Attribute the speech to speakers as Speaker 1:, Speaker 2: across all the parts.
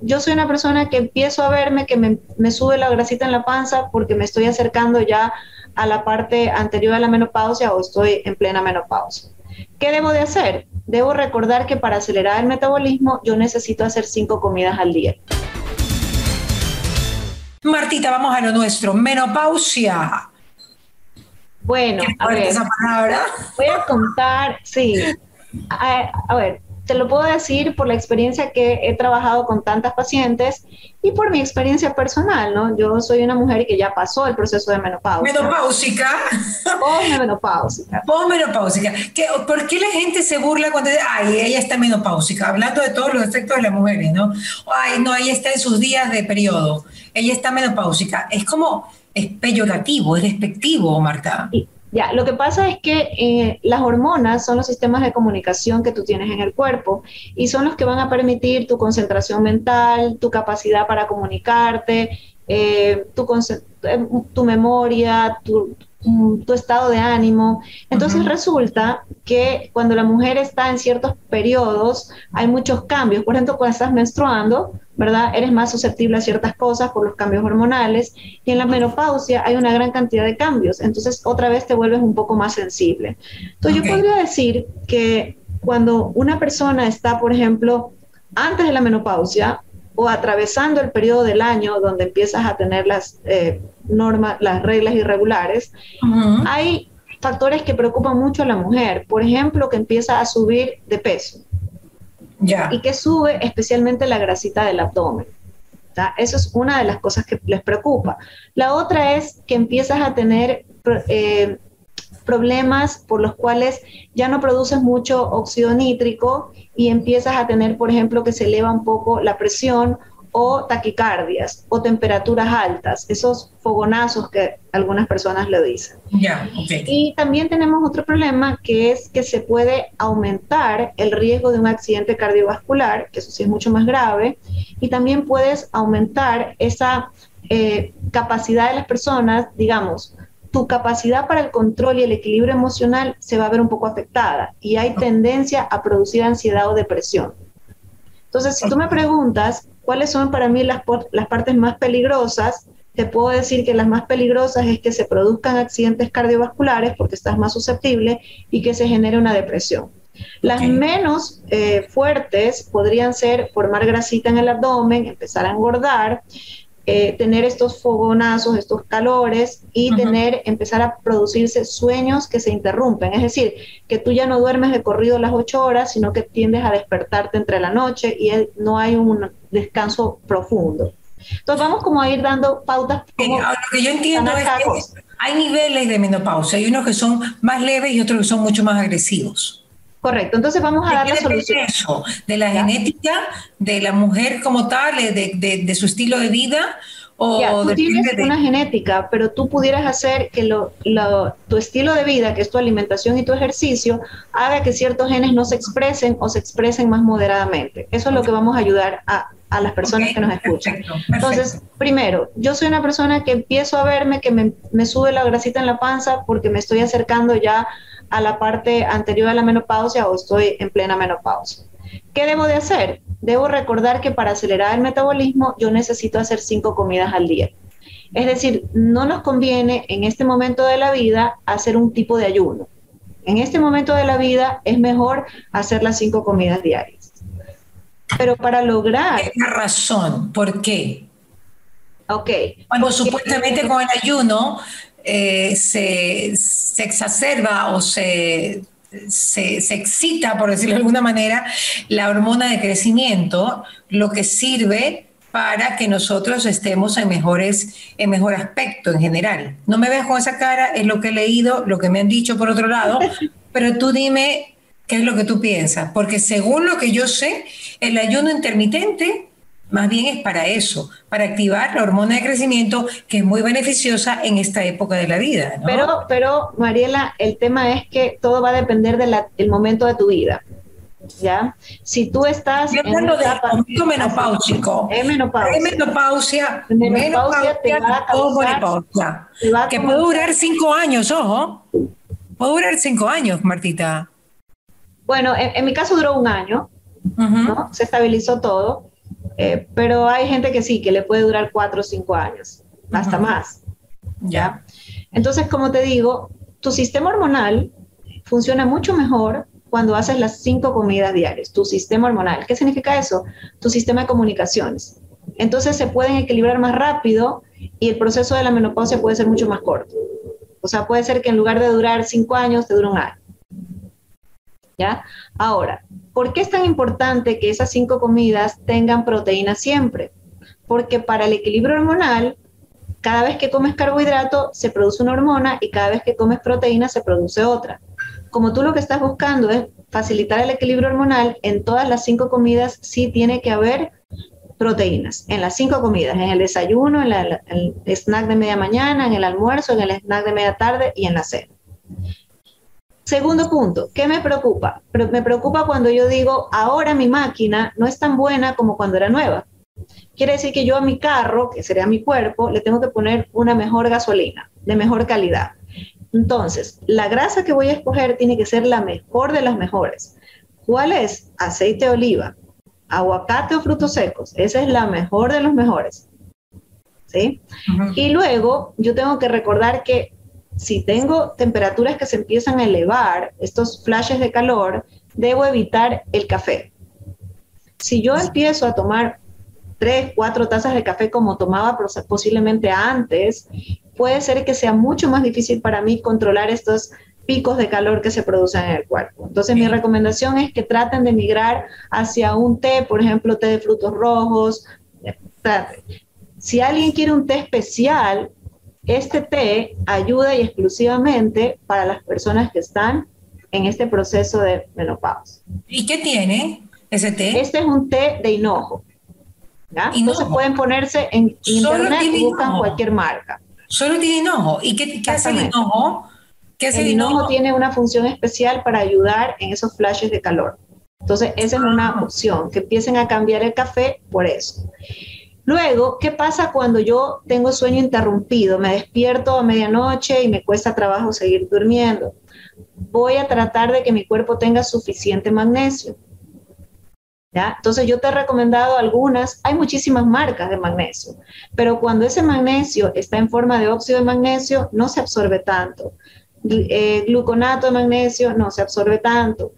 Speaker 1: yo soy una persona que empiezo a verme que me, me, sube la grasita en la panza porque me estoy acercando ya a la parte anterior a la menopausia o estoy en plena menopausia. ¿Qué debo de hacer? Debo recordar que para acelerar el metabolismo yo necesito hacer cinco comidas al día.
Speaker 2: Martita, vamos a lo nuestro. Menopausia.
Speaker 1: Bueno, a ver, esa palabra? voy a contar, sí. a ver, te lo puedo decir por la experiencia que he trabajado con tantas pacientes y por mi experiencia personal, ¿no? Yo soy una mujer que ya pasó el proceso de menopausia.
Speaker 2: ¿Menopáusica?
Speaker 1: Posmenopáusica.
Speaker 2: Posmenopáusica. ¿Por qué la gente se burla cuando dice, ay, ella está menopáusica? Hablando de todos los efectos de las mujeres, ¿no? Ay, no, ella está en sus días de periodo. Ella está menopáusica. Es como, es peyorativo, es despectivo, Marta.
Speaker 1: Ya, lo que pasa es que eh, las hormonas son los sistemas de comunicación que tú tienes en el cuerpo y son los que van a permitir tu concentración mental, tu capacidad para comunicarte, eh, tu, eh, tu, memoria, tu, Mm, tu estado de ánimo. Entonces resulta que cuando la mujer está en ciertos periodos hay muchos cambios. Por ejemplo, cuando estás menstruando, ¿verdad? Eres más susceptible a ciertas cosas por los cambios hormonales y en la menopausia hay una gran cantidad de cambios. Entonces otra vez te vuelves un poco más sensible. Entonces yo podría decir que cuando una persona está, por ejemplo, antes de la menopausia, o atravesando el periodo del año donde empiezas a tener las eh, normas, las reglas irregulares, hay factores que preocupan mucho a la mujer. Por ejemplo, que empieza a subir de peso. Y que sube especialmente la grasita del abdomen. Eso es una de las cosas que les preocupa. La otra es que empiezas a tener eh, problemas por los cuales ya no produces mucho óxido nítrico y empiezas a tener, por ejemplo, que se eleva un poco la presión o taquicardias o temperaturas altas, esos fogonazos que algunas personas le dicen. Y también tenemos otro problema que es que se puede aumentar el riesgo de un accidente cardiovascular, que eso sí es mucho más grave, y también puedes aumentar esa eh, capacidad de las personas, digamos, tu capacidad para el control y el equilibrio emocional se va a ver un poco afectada y hay tendencia a producir ansiedad o depresión. Entonces, si tú me preguntas cuáles son para mí las, las partes más peligrosas, te puedo decir que las más peligrosas es que se produzcan accidentes cardiovasculares porque estás más susceptible y que se genere una depresión. Las menos eh, fuertes podrían ser formar grasita en el abdomen, empezar a engordar, eh, tener estos fogonazos, estos calores y tener, empezar a producirse sueños que se interrumpen. Es decir, que tú ya no duermes de corrido las ocho horas, sino que tiendes a despertarte entre la noche y no hay un descanso profundo. Entonces vamos como a ir dando pautas.
Speaker 2: Como lo que yo entiendo es que hay niveles de menopausia, hay unos que son más leves y otros que son mucho más agresivos.
Speaker 1: Correcto, entonces vamos a dar la solución.
Speaker 2: Eso? ¿De la genética, de la mujer como tal, de, su estilo de vida? O
Speaker 1: ya, tú tienes una genética, pero tú pudieras hacer que lo, tu estilo de vida, que es tu alimentación y tu ejercicio, haga que ciertos genes no se expresen o se expresen más moderadamente. Eso es lo que vamos a ayudar a, las personas que nos escuchan. Entonces, primero, yo soy una persona que empiezo a verme que me, me sube la grasita en la panza porque me estoy acercando ya a la parte anterior a la menopausia o estoy en plena menopausia. ¿Qué debo de hacer? Debo recordar que para acelerar el metabolismo yo necesito hacer cinco comidas al día. Es decir, no nos conviene en este momento de la vida hacer un tipo de ayuno. En este momento de la vida es mejor hacer las cinco comidas diarias. Pero para lograr...
Speaker 2: Es la razón, ¿por qué?
Speaker 1: Ok.
Speaker 2: Cuando supuestamente con el ayuno eh, se, exacerba o se, se, excita, por decirlo de alguna manera, la hormona de crecimiento, lo que sirve para que nosotros estemos en, mejores, en mejor aspecto en general. No me veas con esa cara, es lo que he leído, lo que me han dicho por otro lado, pero tú dime qué es lo que tú piensas, porque según lo que yo sé, el ayuno intermitente más bien es para eso, para activar la hormona de crecimiento que es muy beneficiosa en esta época de la vida.
Speaker 1: Pero, pero, Mariela, el tema es que todo va a depender del momento de tu vida. ¿Ya? Si tú estás
Speaker 2: en una etapa, de menopáusico,
Speaker 1: es menopausia,
Speaker 2: es menopausia, menopausia, te va a causar, que puede durar cinco años, ojo, puede durar cinco años, Martita.
Speaker 1: Bueno, en, mi caso duró un año, ¿no? se estabilizó todo, Eh, pero hay gente que sí, que le puede durar cuatro o cinco años, hasta más. ¿ya? Entonces, como te digo, tu sistema hormonal funciona mucho mejor cuando haces las cinco comidas diarias, tu sistema hormonal. ¿Qué significa eso? Tu sistema de comunicaciones. Entonces se pueden equilibrar más rápido y el proceso de la menopausia puede ser mucho más corto. O sea, puede ser que en lugar de durar cinco años, te dure un año. ¿Ya? Ahora, ¿por qué es tan importante que esas cinco comidas tengan proteína siempre? Porque para el equilibrio hormonal, cada vez que comes carbohidrato se produce una hormona y cada vez que comes proteína se produce otra. Como tú lo que estás buscando es facilitar el equilibrio hormonal, en todas las cinco comidas sí tiene que haber proteínas, en las cinco comidas, en el desayuno, en, el snack de media mañana, en el almuerzo, en el snack de media tarde y en la cena. Segundo punto, ¿qué me preocupa? Me preocupa cuando yo digo, ahora mi máquina no es tan buena como cuando era nueva. Quiere decir que yo a mi carro, que sería mi cuerpo, le tengo que poner una mejor gasolina, de mejor calidad. Entonces, la grasa que voy a escoger tiene que ser la mejor de las mejores. ¿Cuál es? Aceite de oliva, aguacate o frutos secos. Esa es la mejor de los mejores. ¿Sí? Y luego yo tengo que recordar que si tengo temperaturas que se empiezan a elevar, estos flashes de calor, debo evitar el café. Si yo empiezo a tomar tres, cuatro tazas de café como tomaba posiblemente antes, puede ser que sea mucho más difícil para mí controlar estos picos de calor que se producen en el cuerpo. Entonces mi recomendación es que traten de migrar hacia un té, por ejemplo, té de frutos rojos. Si alguien quiere un té especial, este té ayuda y exclusivamente para las personas que están en este proceso de menopausia.
Speaker 2: ¿Y qué tiene ese té?
Speaker 1: Este es un té de hinojo. ¿ya? Entonces pueden ponerse en internet y buscan cualquier marca.
Speaker 2: Solo tiene hinojo. ¿Y qué, qué hace el hinojo?
Speaker 1: el hinojo tiene una función especial para ayudar en esos flashes de calor. Entonces, esa es una ah. opción, que empiecen a cambiar el café por eso. Luego, ¿qué pasa cuando yo tengo sueño interrumpido? Me despierto a medianoche y me cuesta trabajo seguir durmiendo. Voy a tratar de que mi cuerpo tenga suficiente magnesio. ¿Ya? Entonces yo te he recomendado algunas, hay muchísimas marcas de magnesio, pero cuando ese magnesio está en forma de óxido de magnesio, no se absorbe tanto. Eh, gluconato de magnesio no se absorbe tanto,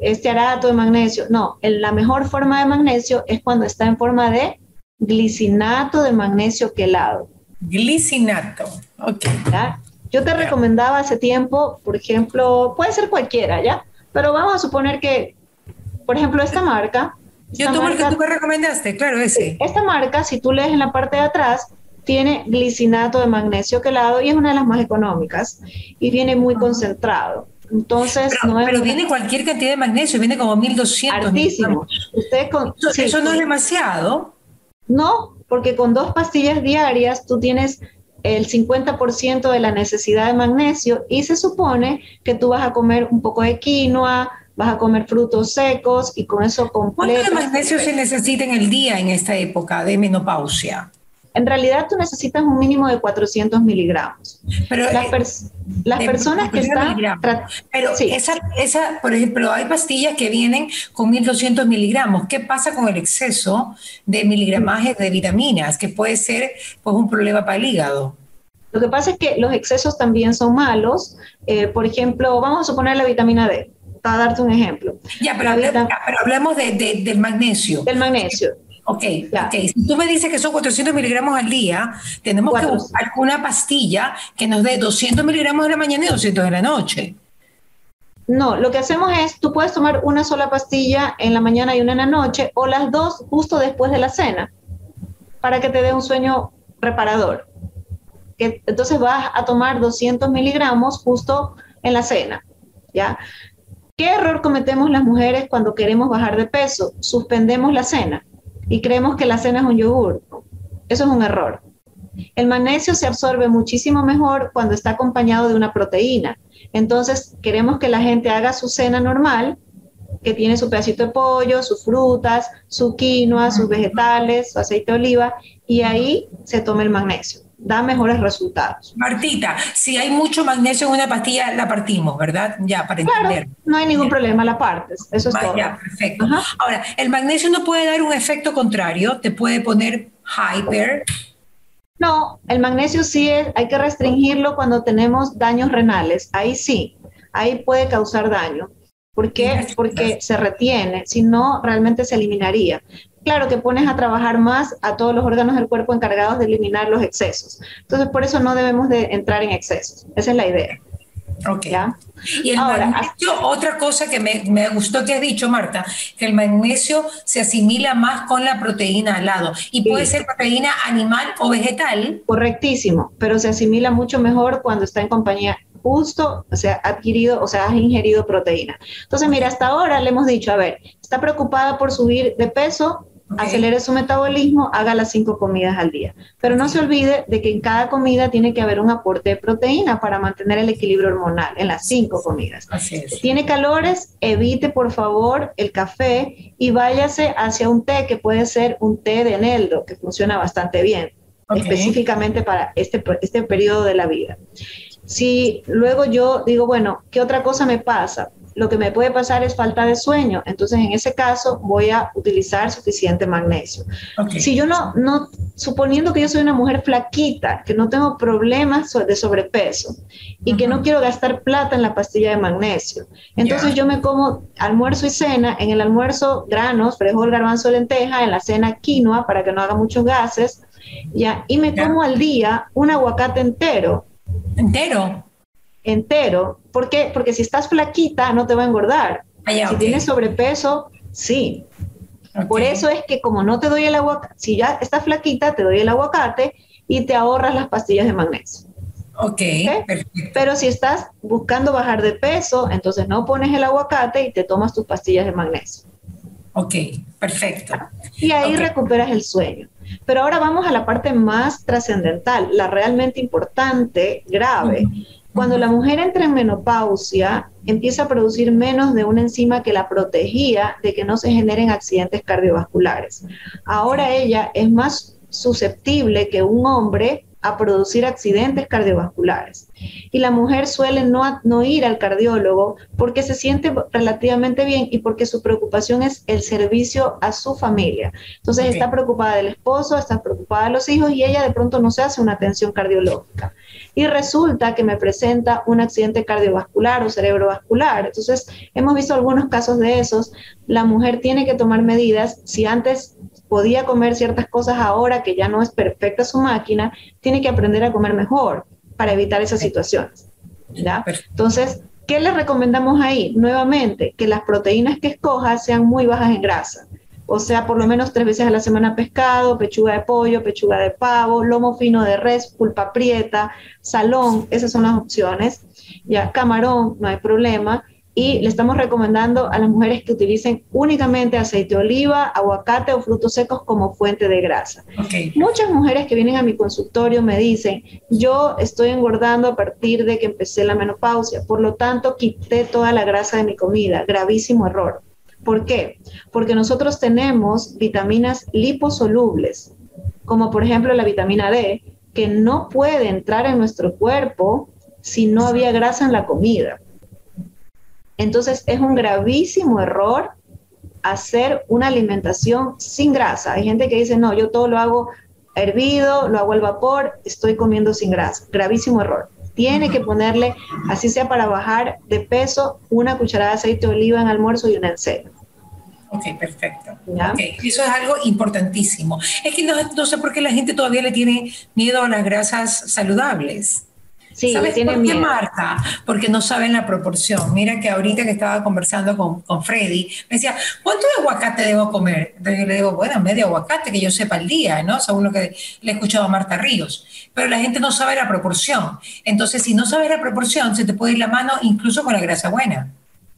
Speaker 1: estearato de magnesio, no, la mejor forma de magnesio es cuando está en forma de glicinato de magnesio quelado.
Speaker 2: Glicinato, ok.
Speaker 1: Yo te recomendaba hace tiempo, por ejemplo, puede ser cualquiera, ¿ya? Pero vamos a suponer que, por ejemplo, esta marca.
Speaker 2: Yo tomo el que tú me recomendaste, claro, ese.
Speaker 1: Esta marca, si tú lees en la parte de atrás, tiene glicinato de magnesio quelado y es una de las más económicas y viene muy concentrado. Entonces,
Speaker 2: pero, no pero viene cualquier cantidad de magnesio, viene como 1200.
Speaker 1: Altísimo.
Speaker 2: Usted con, eso, no es demasiado.
Speaker 1: No, porque con dos pastillas diarias tú tienes el 50% de la necesidad de magnesio y se supone que tú vas a comer un poco de quinoa, vas a comer frutos secos y con eso completo.
Speaker 2: ¿Cuánto de magnesio se necesita en el día en esta época de menopausia?
Speaker 1: En realidad tú necesitas un mínimo de 400 miligramos.
Speaker 2: Pero las,
Speaker 1: eh, personas que están...
Speaker 2: Pero esa, esa, por ejemplo, hay pastillas que vienen con 1200 miligramos. ¿Qué pasa con el exceso de miligramaje de vitaminas? Que puede ser pues, un problema para el hígado.
Speaker 1: Lo que pasa es que los excesos también son malos. Eh, por ejemplo, vamos a suponer la vitamina D para darte un ejemplo.
Speaker 2: Ya, pero, hablemos del magnesio.
Speaker 1: Del magnesio.
Speaker 2: Ok, ok. Si tú me dices que son 400 miligramos al día, tenemos que buscar una pastilla que nos dé 200 miligramos en la mañana y 200 en la noche.
Speaker 1: No, lo que hacemos es, tú puedes tomar una sola pastilla en la mañana y una en la noche, o las dos justo después de la cena, para que te dé un sueño reparador. Que, entonces vas a tomar 200 miligramos justo en la cena, ¿ya? ¿Qué error cometemos las mujeres cuando queremos bajar de peso? Suspendemos la cena y creemos que la cena es un yogur. Eso es un error. El magnesio se absorbe muchísimo mejor cuando está acompañado de una proteína. Entonces, queremos que la gente haga su cena normal, que tiene su pedacito de pollo, sus frutas, su quinoa, sus vegetales, su aceite de oliva, y ahí se tome el magnesio. Da mejores resultados.
Speaker 2: Martita, si hay mucho magnesio en una pastilla, la partimos, ¿verdad? Ya, para entender.
Speaker 1: No hay ningún problema, la partes. Eso es todo.
Speaker 2: Ya, perfecto. Ahora, el magnesio no puede dar un efecto contrario, te puede poner hyper.
Speaker 1: No, el magnesio sí es, hay que restringirlo cuando tenemos daños renales. Ahí sí, ahí puede causar daño. ¿Por qué? Porque se retiene, si no, realmente se eliminaría claro que pones a trabajar más a todos los órganos del cuerpo encargados de eliminar los excesos. Entonces, por eso no debemos de entrar en excesos. Esa es la idea.
Speaker 2: Ok. Y el magnesio, otra cosa que me, me, gustó que has dicho, Marta, que el magnesio se asimila más con la proteína al lado. Y puede ser proteína animal o vegetal.
Speaker 1: Correctísimo, pero se asimila mucho mejor cuando está en compañía justo, o sea, adquirido, o sea, has ingerido proteína. Entonces, mira, hasta ahora le hemos dicho, a ver, está preocupada por subir de peso, acelere su metabolismo, haga las cinco comidas al día. Pero no se olvide de que en cada comida tiene que haber un aporte de proteína para mantener el equilibrio hormonal en las cinco comidas.
Speaker 2: Así es.
Speaker 1: Tiene calores, evite por favor el café y váyase hacia un té que puede ser un té de eneldo, que funciona bastante bien, específicamente para este, este periodo de la vida. Si luego yo digo, bueno, ¿qué otra cosa me pasa? Lo que me puede pasar es falta de sueño. Entonces, en ese caso, voy a utilizar suficiente magnesio. Si yo no, no, suponiendo que yo soy una mujer flaquita, que no tengo problemas de sobrepeso y que no quiero gastar plata en la pastilla de magnesio, entonces yo me como almuerzo y cena, en el almuerzo granos, frijol, garbanzo, lenteja, en la cena quinoa para que no haga muchos gases, ya, y me como al día un aguacate entero.
Speaker 2: ¿Entero?
Speaker 1: Entero. ¿Por qué? Porque si estás flaquita no te va a engordar. Ah, si tienes sobrepeso, sí. Por eso es que como no te doy el aguacate, si ya estás flaquita, te doy el aguacate y te ahorras las pastillas de magnesio.
Speaker 2: Ok,
Speaker 1: Pero si estás buscando bajar de peso, entonces no pones el aguacate y te tomas tus pastillas de magnesio.
Speaker 2: Ok, perfecto.
Speaker 1: Y ahí recuperas el sueño. Pero ahora vamos a la parte más trascendental, la realmente importante, grave, cuando la mujer entra en menopausia, empieza a producir menos de una enzima que la protegía de que no se generen accidentes cardiovasculares. Ahora ella es más susceptible que un hombre a producir accidentes cardiovasculares. Y la mujer suele no, no, ir al cardiólogo porque se siente relativamente bien y porque su preocupación es el servicio a su familia. Entonces está preocupada del esposo, está preocupada de los hijos y ella de pronto no se hace una atención cardiológica y resulta que me presenta un accidente cardiovascular o cerebrovascular. Entonces, hemos visto algunos casos de esos. La mujer tiene que tomar medidas. Si antes podía comer ciertas cosas, ahora que ya no es perfecta su máquina, tiene que aprender a comer mejor para evitar esas situaciones. ¿ya? Entonces, ¿qué le recomendamos ahí? Nuevamente, que las proteínas que escoja sean muy bajas en grasa o sea, por lo menos tres veces a la semana pescado, pechuga de pollo, pechuga de pavo, lomo fino de res, pulpa prieta, salón, esas son las opciones. Ya, camarón, no hay problema. Y le estamos recomendando a las mujeres que utilicen únicamente aceite de oliva, aguacate o frutos secos como fuente de grasa. Muchas mujeres que vienen a mi consultorio me dicen, yo estoy engordando a partir de que empecé la menopausia, por lo tanto quité toda la grasa de mi comida. Gravísimo error. ¿Por qué? Porque nosotros tenemos vitaminas liposolubles, como por ejemplo la vitamina D, que no puede entrar en nuestro cuerpo si no había grasa en la comida. Entonces es un gravísimo error hacer una alimentación sin grasa. Hay gente que dice, no, yo todo lo hago hervido, lo hago al vapor, estoy comiendo sin grasa. Gravísimo error. Tiene que ponerle, así sea para bajar de peso, una cucharada de aceite de oliva en almuerzo y una en cena.
Speaker 2: Ok, perfecto. Eso es algo importantísimo. Es que no, sé por qué la gente todavía le tiene miedo a las grasas saludables.
Speaker 1: Sí,
Speaker 2: ¿Sabes
Speaker 1: tiene
Speaker 2: por
Speaker 1: qué,
Speaker 2: Marta? Porque no saben la proporción. Mira que ahorita que estaba conversando con, con Freddy, me decía, ¿cuánto de aguacate debo comer? Entonces yo le digo, bueno, medio aguacate, que yo sepa el día, ¿no? Según lo que le he escuchado a Marta Ríos. Pero la gente no sabe la proporción. Entonces, si no sabes la proporción, se te puede ir la mano incluso con la grasa buena.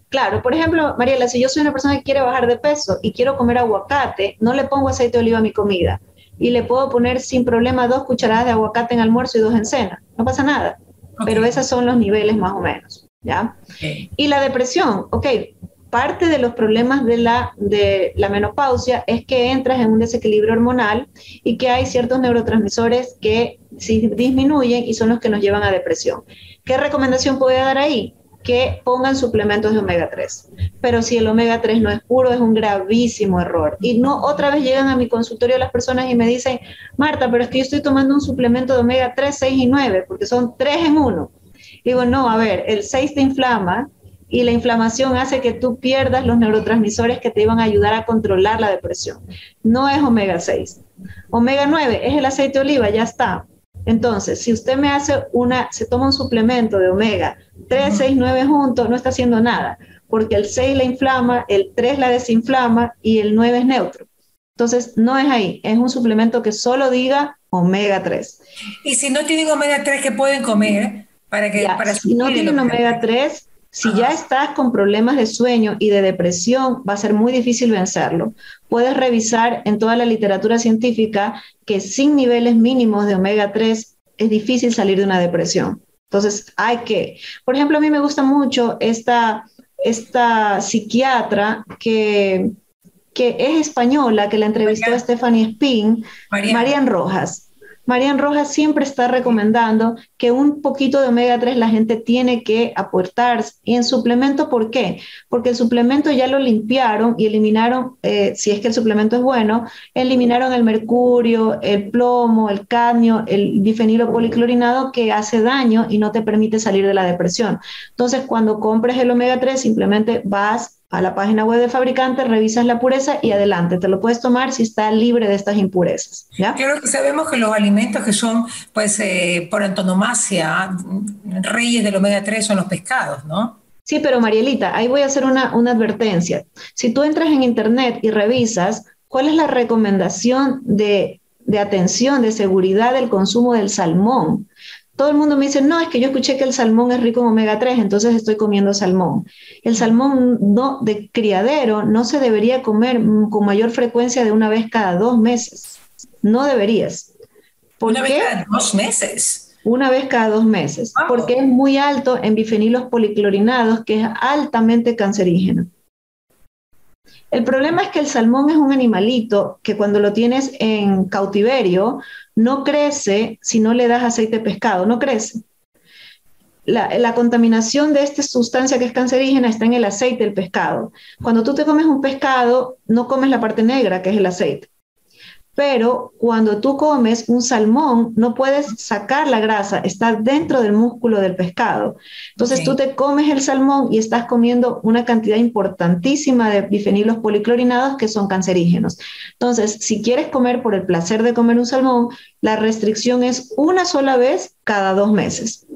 Speaker 1: Claro, por ejemplo, Mariela, si yo soy una persona que quiere bajar de peso y quiero comer aguacate, no le pongo aceite de oliva a mi comida y le puedo poner sin problema dos cucharadas de aguacate en almuerzo y dos en cena. No pasa nada. Pero esos son los niveles más o menos. ¿ya? Y la depresión, ok, parte de los problemas de la, de la menopausia es que entras en un desequilibrio hormonal y que hay ciertos neurotransmisores que disminuyen y son los que nos llevan a depresión. ¿Qué recomendación puede dar ahí? Que pongan suplementos de omega 3. Pero si el omega 3 no es puro, es un gravísimo error. Y no otra vez llegan a mi consultorio las personas y me dicen, Marta, pero es que yo estoy tomando un suplemento de omega 3, 6 y 9, porque son 3 en uno. Digo, no, a ver, el 6 te inflama y la inflamación hace que tú pierdas los neurotransmisores que te iban a ayudar a controlar la depresión. No es omega 6. Omega 9 es el aceite de oliva, ya está. Entonces, si usted me hace una, se toma un suplemento de omega 3, 6, 9 juntos, no está haciendo nada, porque el 6 la inflama, el 3 la desinflama y el 9 es neutro. Entonces, no es ahí, es un suplemento que solo diga omega 3.
Speaker 2: Y si no tienen omega 3, ¿qué pueden comer? Para que, para
Speaker 1: si no tienen omega 3, si ya estás con problemas de sueño y de depresión, va a ser muy difícil vencerlo. Puedes revisar en toda la literatura científica que sin niveles mínimos de omega 3 es difícil salir de una depresión. Entonces, hay que, por ejemplo, a mí me gusta mucho esta, esta psiquiatra que, que es española, que la entrevistó a Stephanie Spin, Marian Rojas. Marian Rojas siempre está recomendando que un poquito de omega 3 la gente tiene que aportar. Y en suplemento, ¿por qué? Porque el suplemento ya lo limpiaron y eliminaron, eh, si es que el suplemento es bueno, eliminaron el mercurio, el plomo, el cadmio, el difenilo policlorinado que hace daño y no te permite salir de la depresión. Entonces, cuando compres el omega 3, simplemente vas a la página web del fabricante, revisas la pureza y adelante, te lo puedes tomar si está libre de estas impurezas. ¿ya?
Speaker 2: Claro que sabemos que los alimentos que son, pues, eh, por antonomasia, reyes del omega 3 son los pescados, ¿no?
Speaker 1: Sí, pero Marielita, ahí voy a hacer una, una advertencia. Si tú entras en internet y revisas cuál es la recomendación de, de atención, de seguridad del consumo del salmón, todo el mundo me dice, no, es que yo escuché que el salmón es rico en omega 3, entonces estoy comiendo salmón. El salmón no, de criadero no se debería comer con mayor frecuencia de una vez cada dos meses. No deberías.
Speaker 2: ¿Por ¿Una vez cada dos meses?
Speaker 1: Una vez cada dos meses, porque es muy alto en bifenilos policlorinados, que es altamente cancerígeno. El problema es que el salmón es un animalito que cuando lo tienes en cautiverio no crece si no le das aceite de pescado, no crece. La, la, contaminación de esta sustancia que es cancerígena está en el aceite del pescado. Cuando tú te comes un pescado, no comes la parte negra, que es el aceite pero cuando tú comes un salmón, no puedes sacar la grasa, está dentro del músculo del pescado. Entonces tú te comes el salmón y estás comiendo una cantidad importantísima de bifenilos policlorinados que son cancerígenos. Entonces, si quieres comer por el placer de comer un salmón, la restricción es una sola vez cada dos meses.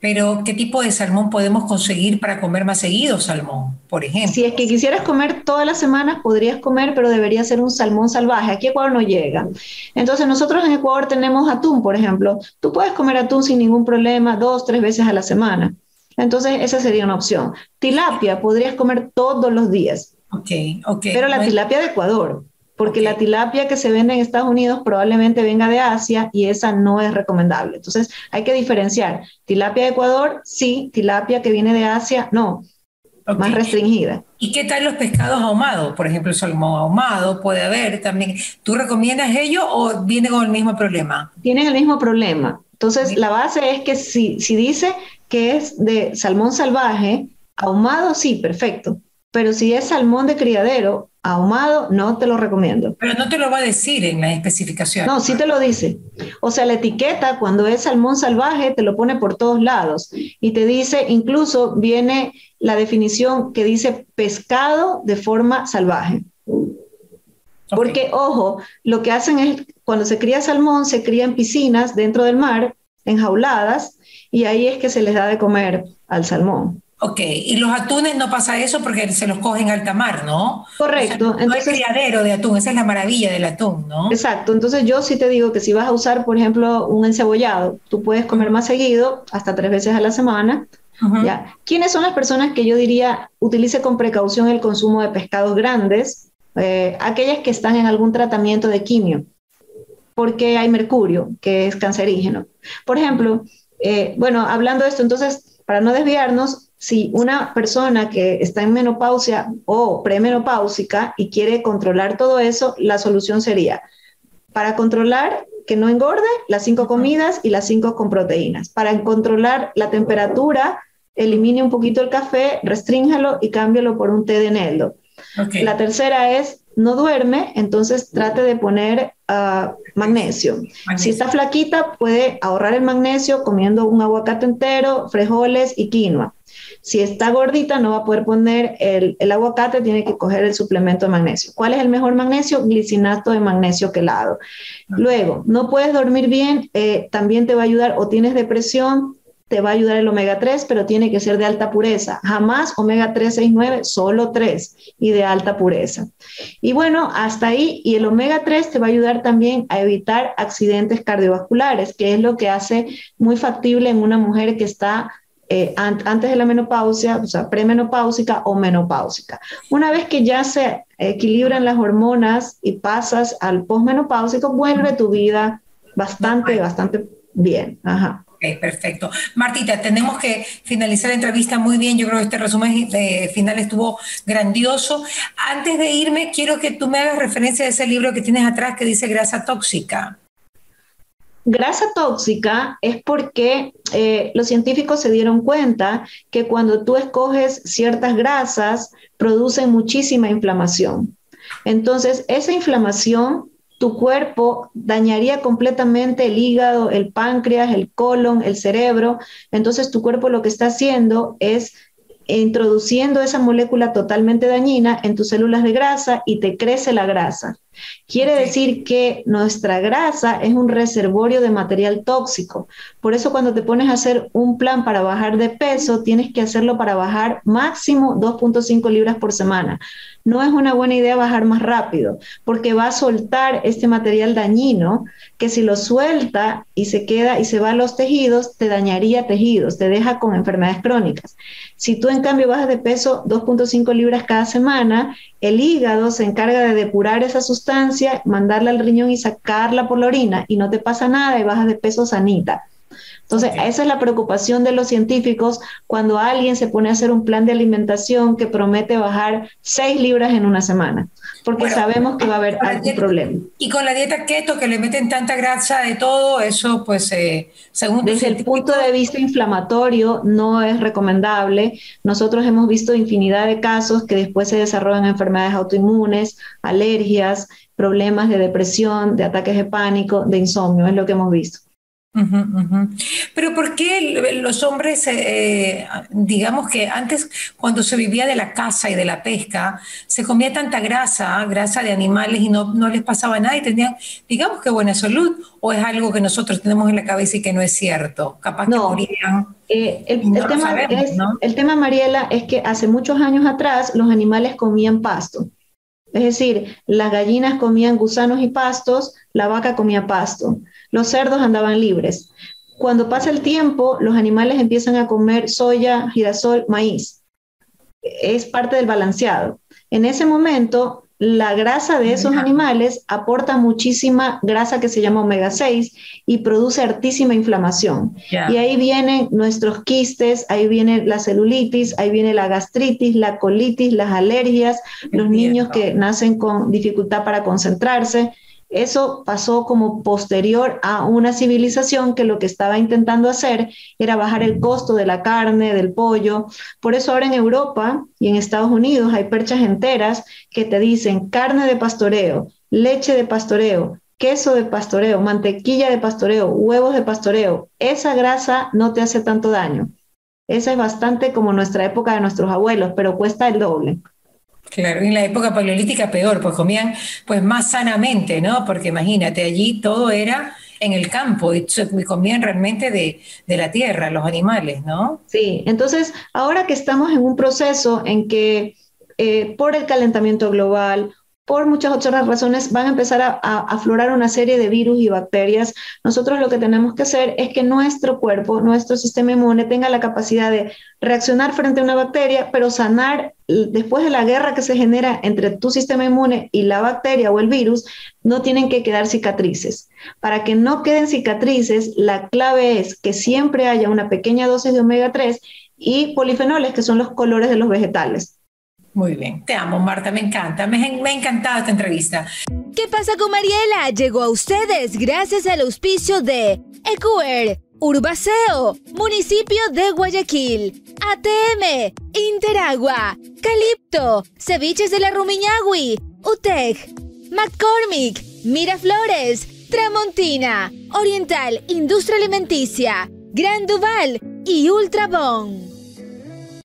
Speaker 2: Pero, ¿qué tipo de salmón podemos conseguir para comer más seguido salmón, por ejemplo?
Speaker 1: Si es que quisieras comer todas las semanas, podrías comer, pero debería ser un salmón salvaje. Aquí Ecuador no llega. Entonces, nosotros en Ecuador tenemos atún, por ejemplo. Tú puedes comer atún sin ningún problema dos, tres veces a la semana. Entonces, esa sería una opción. Tilapia podrías comer todos los días.
Speaker 2: Ok, ok.
Speaker 1: Pero la tilapia de Ecuador porque la tilapia que se vende en Estados Unidos probablemente venga de Asia y esa no es recomendable. Entonces hay que diferenciar. Tilapia de Ecuador, sí, tilapia que viene de Asia, no. Más restringida.
Speaker 2: ¿Y qué tal los pescados ahumados? Por ejemplo, el salmón ahumado puede haber también. ¿Tú recomiendas ello o viene con el mismo problema?
Speaker 1: Tienen el mismo problema. Entonces, la base es que si, si dice que es de salmón salvaje, ahumado, sí, perfecto. Pero si es salmón de criadero, ahumado, no te lo recomiendo.
Speaker 2: Pero no te lo va a decir en la especificación.
Speaker 1: No, sí te lo dice. O sea, la etiqueta cuando es salmón salvaje te lo pone por todos lados y te dice, incluso viene la definición que dice pescado de forma salvaje. Porque, ojo, lo que hacen es, cuando se cría salmón, se cría en piscinas dentro del mar, enjauladas, y ahí es que se les da de comer al salmón.
Speaker 2: Ok, y los atunes no pasa eso porque se los cogen alta mar, ¿no?
Speaker 1: Correcto.
Speaker 2: no es criadero de atún, esa es la maravilla del atún, ¿no?
Speaker 1: Exacto, entonces yo sí te digo que si vas a usar, por ejemplo, un encebollado, tú puedes comer más seguido, hasta tres veces a la semana. ¿ya? ¿Quiénes son las personas que yo diría utilice con precaución el consumo de pescados grandes? Eh, aquellas que están en algún tratamiento de quimio, porque hay mercurio, que es cancerígeno. Por ejemplo, eh, bueno, hablando de esto, entonces para no desviarnos, si una persona que está en menopausia o premenopáusica y quiere controlar todo eso, la solución sería para controlar que no engorde, las cinco comidas y las cinco con proteínas. Para controlar la temperatura, elimine un poquito el café, restrínjalo y cámbialo por un té de eneldo. La tercera es no duerme, entonces trate de poner ah, magnesio. Si está flaquita, puede ahorrar el magnesio comiendo un aguacate entero, frijoles y quinoa. Si está gordita, no va a poder poner el, aguacate, tiene que coger el suplemento de magnesio. ¿Cuál es el mejor magnesio? Glicinato de magnesio quelado. Luego, no puedes dormir bien, eh, también te va a ayudar o tienes depresión, te va a ayudar el omega 3, pero tiene que ser de alta pureza. Jamás omega 3, 6, 9, solo 3 y de alta pureza. Y bueno, hasta ahí. Y el omega 3 te va a ayudar también a evitar accidentes cardiovasculares, que es lo que hace muy factible en una mujer que está eh, antes de la menopausia, o sea, premenopáusica o menopáusica. Una vez que ya se equilibran las hormonas y pasas al posmenopáusico, vuelve tu vida bastante, bastante bien. Ajá.
Speaker 2: Ok, perfecto. Martita, tenemos que finalizar la entrevista muy bien. Yo creo que este resumen final estuvo grandioso. Antes de irme, quiero que tú me hagas referencia a ese libro que tienes atrás que dice grasa tóxica.
Speaker 1: Grasa tóxica es porque eh, los científicos se dieron cuenta que cuando tú escoges ciertas grasas, producen muchísima inflamación. Entonces, esa inflamación tu cuerpo dañaría completamente el hígado, el páncreas, el colon, el cerebro. Entonces tu cuerpo lo que está haciendo es introduciendo esa molécula totalmente dañina en tus células de grasa y te crece la grasa. Quiere decir que nuestra grasa es un reservorio de material tóxico. Por eso cuando te pones a hacer un plan para bajar de peso, tienes que hacerlo para bajar máximo 2.5 libras por semana no es una buena idea bajar más rápido, porque va a soltar este material dañino que si lo suelta y se queda y se va a los tejidos, te dañaría tejidos, te deja con enfermedades crónicas. Si tú en cambio bajas de peso 2.5 libras cada semana, el hígado se encarga de depurar esa sustancia, mandarla al riñón y sacarla por la orina y no te pasa nada y bajas de peso sanita. Entonces, esa es la preocupación de los científicos cuando alguien se pone a hacer un plan de alimentación que promete bajar 6 libras en una semana, porque sabemos que va a haber algún problema.
Speaker 2: Y con la dieta keto que le meten tanta grasa de todo, eso pues eh,
Speaker 1: según... Desde el punto de vista inflamatorio no es recomendable. Nosotros hemos visto infinidad de casos que después se desarrollan enfermedades autoinmunes, alergias, problemas de depresión, de ataques de pánico, de insomnio, es lo que hemos visto.
Speaker 2: Pero ¿por qué los hombres, eh, digamos que antes cuando se vivía de la caza y de la pesca, se comía tanta grasa, grasa de animales y no, no les pasaba nada y tenían, digamos que buena salud? ¿O es algo que nosotros tenemos en la cabeza y que no es cierto? Capaz que morían.
Speaker 1: Eh, el, tema el tema, Mariela, es que hace muchos años atrás los animales comían pasto. Es decir, las gallinas comían gusanos y pastos, la vaca comía pasto los cerdos andaban libres. Cuando pasa el tiempo, los animales empiezan a comer soya, girasol, maíz. Es parte del balanceado. En ese momento, la grasa de esos animales aporta muchísima grasa que se llama omega 6 y produce altísima inflamación. Y ahí vienen nuestros quistes, ahí viene la celulitis, ahí viene la gastritis, la colitis, las alergias, los niños que nacen con dificultad para concentrarse. Eso pasó como posterior a una civilización que lo que estaba intentando hacer era bajar el costo de la carne, del pollo. Por eso ahora en Europa y en Estados Unidos hay perchas enteras que te dicen carne de pastoreo, leche de pastoreo, queso de pastoreo, mantequilla de pastoreo, huevos de pastoreo. Esa grasa no te hace tanto daño. Esa es bastante como nuestra época de nuestros abuelos, pero cuesta el doble.
Speaker 2: Claro, en la época paleolítica peor, pues comían pues más sanamente, ¿no? Porque imagínate, allí todo era en el campo y, comían realmente de, la tierra, los animales, ¿no?
Speaker 1: Sí, entonces ahora que estamos en un proceso en que eh, por el calentamiento global, por muchas otras razones van a empezar a, aflorar una serie de virus y bacterias. Nosotros lo que tenemos que hacer es que nuestro cuerpo, nuestro sistema inmune tenga la capacidad de reaccionar frente a una bacteria, pero sanar después de la guerra que se genera entre tu sistema inmune y la bacteria o el virus, no tienen que quedar cicatrices. Para que no queden cicatrices, la clave es que siempre haya una pequeña dosis de omega 3 y polifenoles, que son los colores de los vegetales.
Speaker 2: Muy bien, te amo Marta, me encanta, me, ha encantado esta entrevista.
Speaker 3: ¿Qué pasa con Mariela? Llegó a ustedes gracias al auspicio de Ecuer, Urbaceo, Municipio de Guayaquil, ATM, Interagua, Calipto, Ceviches de la Rumiñahui, UTEC, McCormick, Miraflores, Tramontina, Oriental Industria Alimenticia, Gran Duval y Ultrabón.